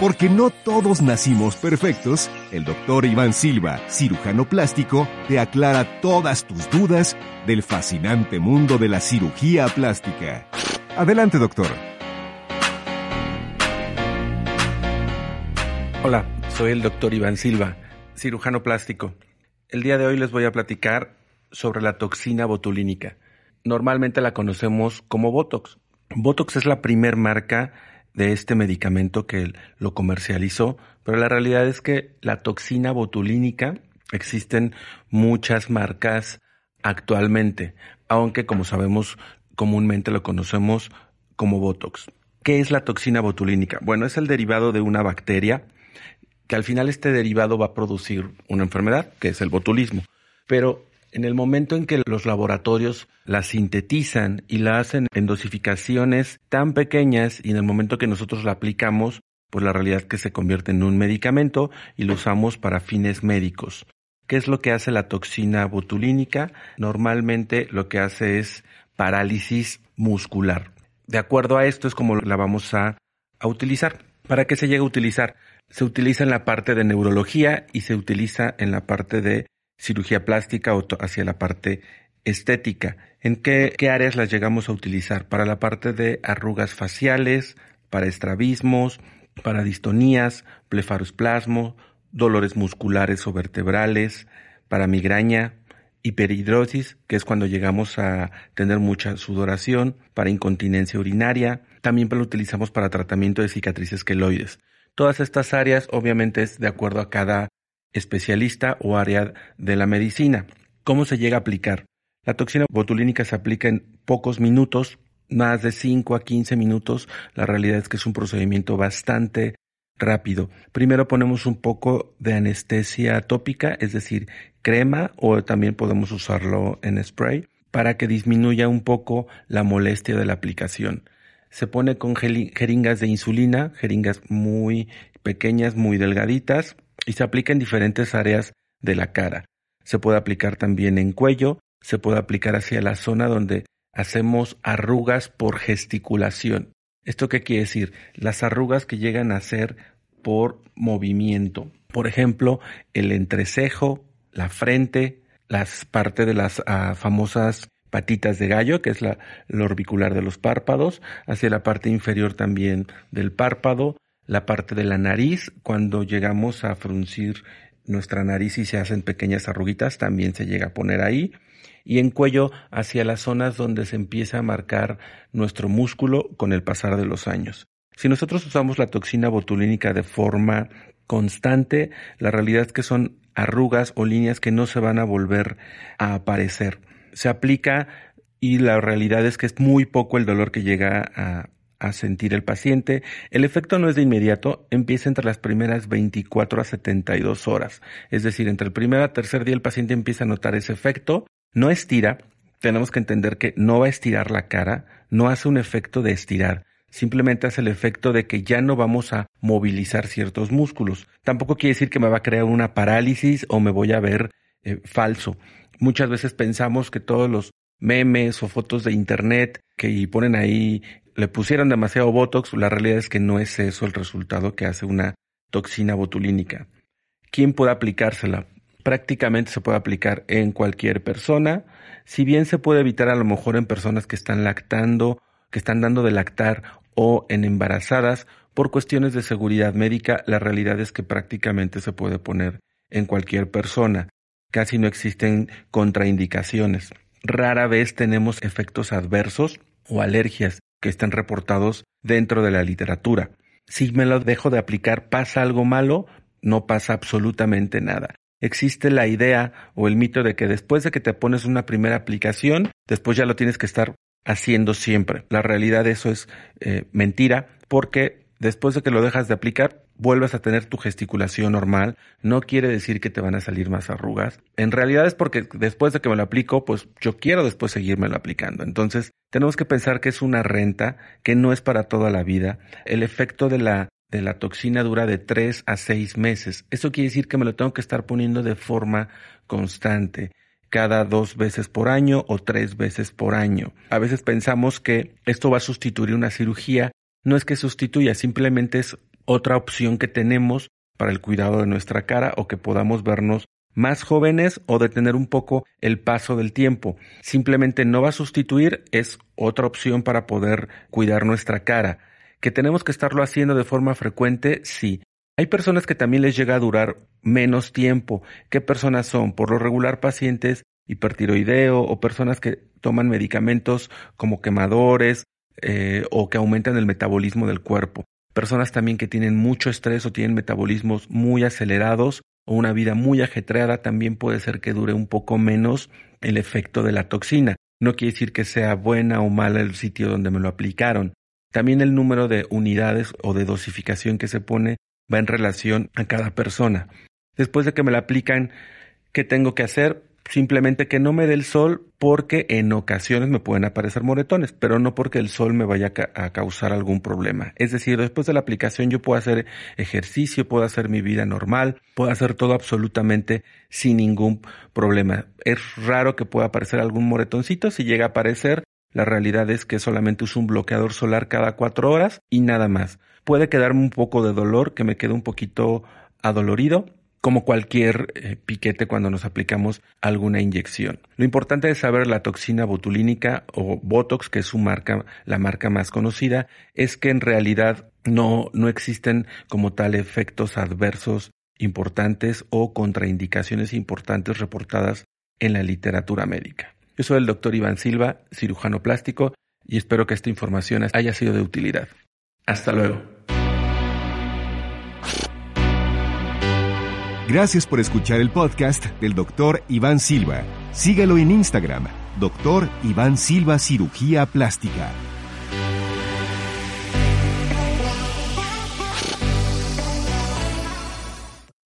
Porque no todos nacimos perfectos, el doctor Iván Silva, cirujano plástico, te aclara todas tus dudas del fascinante mundo de la cirugía plástica. Adelante, doctor. Hola, soy el doctor Iván Silva, cirujano plástico. El día de hoy les voy a platicar sobre la toxina botulínica. Normalmente la conocemos como Botox. Botox es la primer marca de este medicamento que lo comercializó, pero la realidad es que la toxina botulínica existen muchas marcas actualmente, aunque como sabemos comúnmente lo conocemos como Botox. ¿Qué es la toxina botulínica? Bueno, es el derivado de una bacteria que al final este derivado va a producir una enfermedad, que es el botulismo. Pero en el momento en que los laboratorios la sintetizan y la hacen en dosificaciones tan pequeñas y en el momento que nosotros la aplicamos, pues la realidad es que se convierte en un medicamento y lo usamos para fines médicos. ¿Qué es lo que hace la toxina botulínica? Normalmente lo que hace es parálisis muscular. De acuerdo a esto es como la vamos a, a utilizar. ¿Para qué se llega a utilizar? Se utiliza en la parte de neurología y se utiliza en la parte de cirugía plástica o hacia la parte estética. ¿En qué, áreas las llegamos a utilizar? Para la parte de arrugas faciales, para estrabismos, para distonías, blefarosplasmo, dolores musculares o vertebrales, para migraña, hiperhidrosis, que es cuando llegamos a tener mucha sudoración, para incontinencia urinaria, también lo utilizamos para tratamiento de cicatrices queloides. Todas estas áreas obviamente es de acuerdo a cada especialista o área de la medicina. ¿Cómo se llega a aplicar? La toxina botulínica se aplica en pocos minutos, más de 5 a 15 minutos. La realidad es que es un procedimiento bastante rápido. Primero ponemos un poco de anestesia tópica, es decir, crema o también podemos usarlo en spray para que disminuya un poco la molestia de la aplicación. Se pone con jeringas de insulina, jeringas muy pequeñas, muy delgaditas, y se aplica en diferentes áreas de la cara. Se puede aplicar también en cuello, se puede aplicar hacia la zona donde hacemos arrugas por gesticulación. ¿Esto qué quiere decir? Las arrugas que llegan a ser por movimiento. Por ejemplo, el entrecejo, la frente, las partes de las ah, famosas patitas de gallo, que es la, orbicular de los párpados, hacia la parte inferior también del párpado, la parte de la nariz, cuando llegamos a fruncir nuestra nariz y se hacen pequeñas arruguitas, también se llega a poner ahí. Y en cuello hacia las zonas donde se empieza a marcar nuestro músculo con el pasar de los años. Si nosotros usamos la toxina botulínica de forma constante, la realidad es que son arrugas o líneas que no se van a volver a aparecer. Se aplica y la realidad es que es muy poco el dolor que llega a, a sentir el paciente. El efecto no es de inmediato, empieza entre las primeras 24 a 72 horas. Es decir, entre el primer a tercer día el paciente empieza a notar ese efecto, no estira, tenemos que entender que no va a estirar la cara, no hace un efecto de estirar, simplemente hace el efecto de que ya no vamos a movilizar ciertos músculos. Tampoco quiere decir que me va a crear una parálisis o me voy a ver eh, falso. Muchas veces pensamos que todos los memes o fotos de internet que ponen ahí le pusieron demasiado Botox, la realidad es que no es eso el resultado que hace una toxina botulínica. ¿Quién puede aplicársela? Prácticamente se puede aplicar en cualquier persona, si bien se puede evitar a lo mejor en personas que están lactando, que están dando de lactar o en embarazadas, por cuestiones de seguridad médica, la realidad es que prácticamente se puede poner en cualquier persona. Casi no existen contraindicaciones. Rara vez tenemos efectos adversos o alergias que están reportados dentro de la literatura. Si me lo dejo de aplicar, ¿pasa algo malo? No pasa absolutamente nada. Existe la idea o el mito de que después de que te pones una primera aplicación, después ya lo tienes que estar haciendo siempre. La realidad de eso es eh, mentira porque después de que lo dejas de aplicar, vuelves a tener tu gesticulación normal. No quiere decir que te van a salir más arrugas. En realidad es porque después de que me lo aplico, pues yo quiero después seguirme lo aplicando. Entonces, tenemos que pensar que es una renta que no es para toda la vida. El efecto de la de la toxina dura de tres a seis meses. Eso quiere decir que me lo tengo que estar poniendo de forma constante cada dos veces por año o tres veces por año. A veces pensamos que esto va a sustituir una cirugía. No es que sustituya, simplemente es otra opción que tenemos para el cuidado de nuestra cara o que podamos vernos más jóvenes o detener un poco el paso del tiempo. Simplemente no va a sustituir, es otra opción para poder cuidar nuestra cara. Que tenemos que estarlo haciendo de forma frecuente, sí. Hay personas que también les llega a durar menos tiempo. ¿Qué personas son? Por lo regular pacientes hipertiroideo o personas que toman medicamentos como quemadores eh, o que aumentan el metabolismo del cuerpo. Personas también que tienen mucho estrés o tienen metabolismos muy acelerados o una vida muy ajetreada también puede ser que dure un poco menos el efecto de la toxina. No quiere decir que sea buena o mala el sitio donde me lo aplicaron. También el número de unidades o de dosificación que se pone va en relación a cada persona. Después de que me la aplican, ¿qué tengo que hacer? Simplemente que no me dé el sol porque en ocasiones me pueden aparecer moretones, pero no porque el sol me vaya a causar algún problema. Es decir, después de la aplicación yo puedo hacer ejercicio, puedo hacer mi vida normal, puedo hacer todo absolutamente sin ningún problema. Es raro que pueda aparecer algún moretoncito. Si llega a aparecer, la realidad es que solamente uso un bloqueador solar cada cuatro horas y nada más. Puede quedarme un poco de dolor, que me quede un poquito adolorido, como cualquier eh, piquete cuando nos aplicamos alguna inyección. Lo importante es saber la toxina botulínica o Botox, que es su marca, la marca más conocida, es que en realidad no, no existen como tal efectos adversos importantes o contraindicaciones importantes reportadas en la literatura médica. Yo soy el doctor Iván Silva, cirujano plástico, y espero que esta información haya sido de utilidad. Hasta luego. Gracias por escuchar el podcast del doctor Iván Silva. Síguelo en Instagram, doctor Iván Silva Cirugía Plástica.